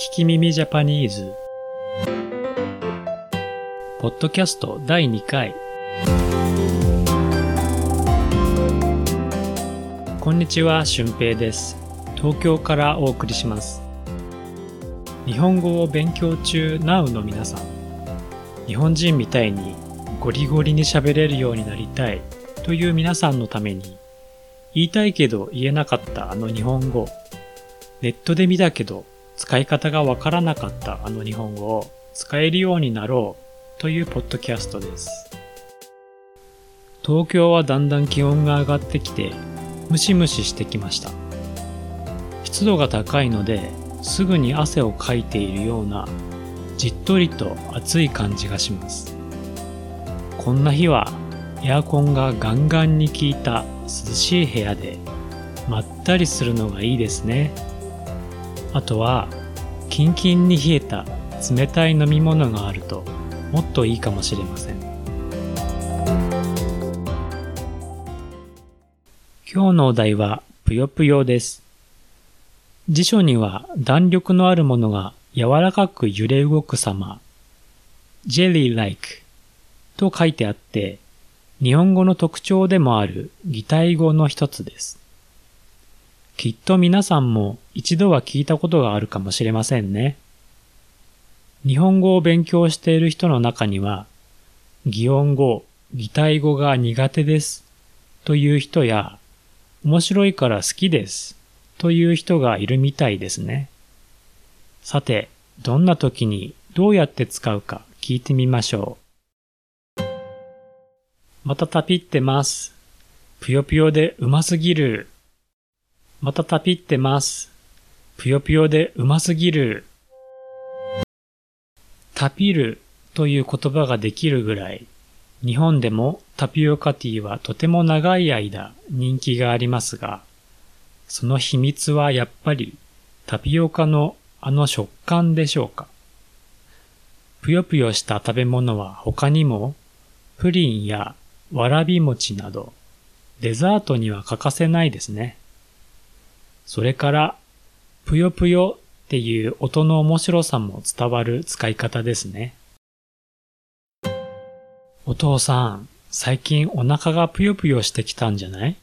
聞き耳ジャパニーズポッドキャスト第2回こんにちは、俊平です。東京からお送りします。日本語を勉強中 Now の皆さん、日本人みたいにゴリゴリに喋れるようになりたいという皆さんのために、言いたいけど言えなかったあの日本語、ネットで見たけど使い方がわからなかったあの日本語を使えるようになろうというポッドキャストです。東京はだんだん気温が上がってきてムシムシしてきました。湿度が高いのですぐに汗をかいているようなじっとりと暑い感じがします。こんな日はエアコンがガンガンに効いた涼しい部屋でまったりするのがいいですね。あとはキンキンに冷えた冷たい飲み物があるともっといいかもしれません。今日のお題はぷよぷよです。辞書には弾力のあるものが柔らかく揺れ動く様、jelly-like と書いてあって、日本語の特徴でもある擬態語の一つです。きっと皆さんも一度は聞いたことがあるかもしれませんね。日本語を勉強している人の中には、擬音語、擬態語が苦手ですという人や、面白いから好きですという人がいるみたいですね。さて、どんな時にどうやって使うか聞いてみましょう。またタピってます。ぷよぷよでうますぎる。またタピってます。ぷよぷよでうますぎる。タピるという言葉ができるぐらい、日本でもタピオカティーはとても長い間人気がありますが、その秘密はやっぱりタピオカのあの食感でしょうか。ぷよぷよした食べ物は他にもプリンやわらび餅などデザートには欠かせないですね。それから、ぷよぷよっていう音の面白さも伝わる使い方ですね。お父さん、最近お腹がぷよぷよしてきたんじゃない？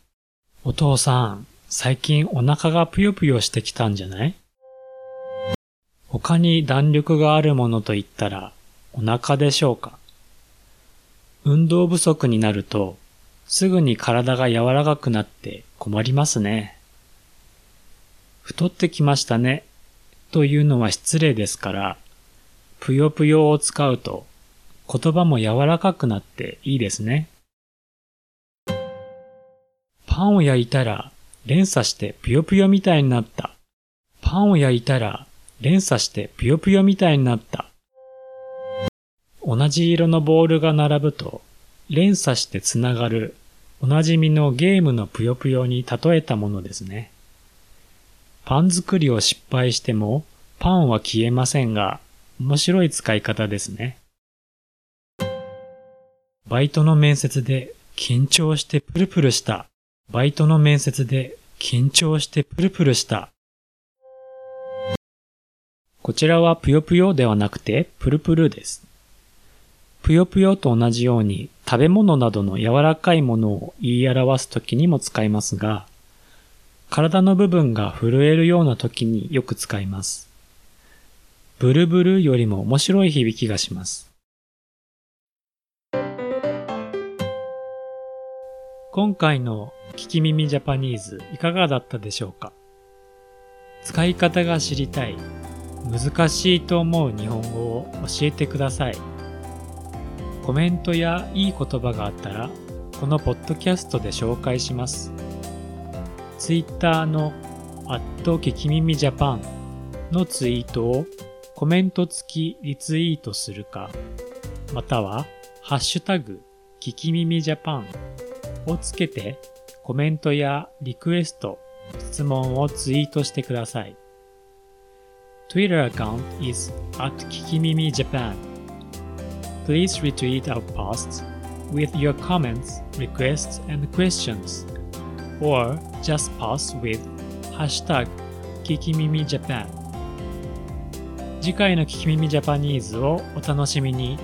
お父さん、最近お腹がぷよぷよしてきたんじゃない？他に弾力があるものと言ったらお腹でしょうか？運動不足になるとすぐに体が柔らかくなって困りますね。太ってきましたねというのは失礼ですから、ぷよぷよを使うと言葉も柔らかくなっていいですね。パンを焼いたら連鎖してぷよぷよみたいになった。パンを焼いたら連鎖してぷよぷよみたいになった。同じ色のボールが並ぶと連鎖してつながるおなじみのゲームのぷよぷよに例えたものですね。パン作りを失敗してもパンは消えませんが面白い使い方ですね。バイトの面接で緊張してプルプルした。バイトの面接で緊張してプルプルした。こちらはぷよぷよではなくてプルプルです。ぷよぷよと同じように食べ物などの柔らかいものを言い表すときにも使いますが、体の部分が震えるようなときによく使います。ブルブルよりも面白い響きがします。今回の聞き耳ジャパニーズいかがだったでしょうか？使い方が知りたい、難しいと思う日本語を教えてください。コメントやいい言葉があったら、このポッドキャストで紹介します。ツイッターの、アットけきみみジャパンのツイートをコメント付きリツイートするか、または、ハッシュタグ、聞き耳ジャパンをつけて、コメントやリクエスト、質問をツイートしてください。Twitter アカウント is アット聞き耳 Japan.Please retweet our posts with your comments, requests and questions. 次回の聞き耳ジャパニーズをお楽しみに。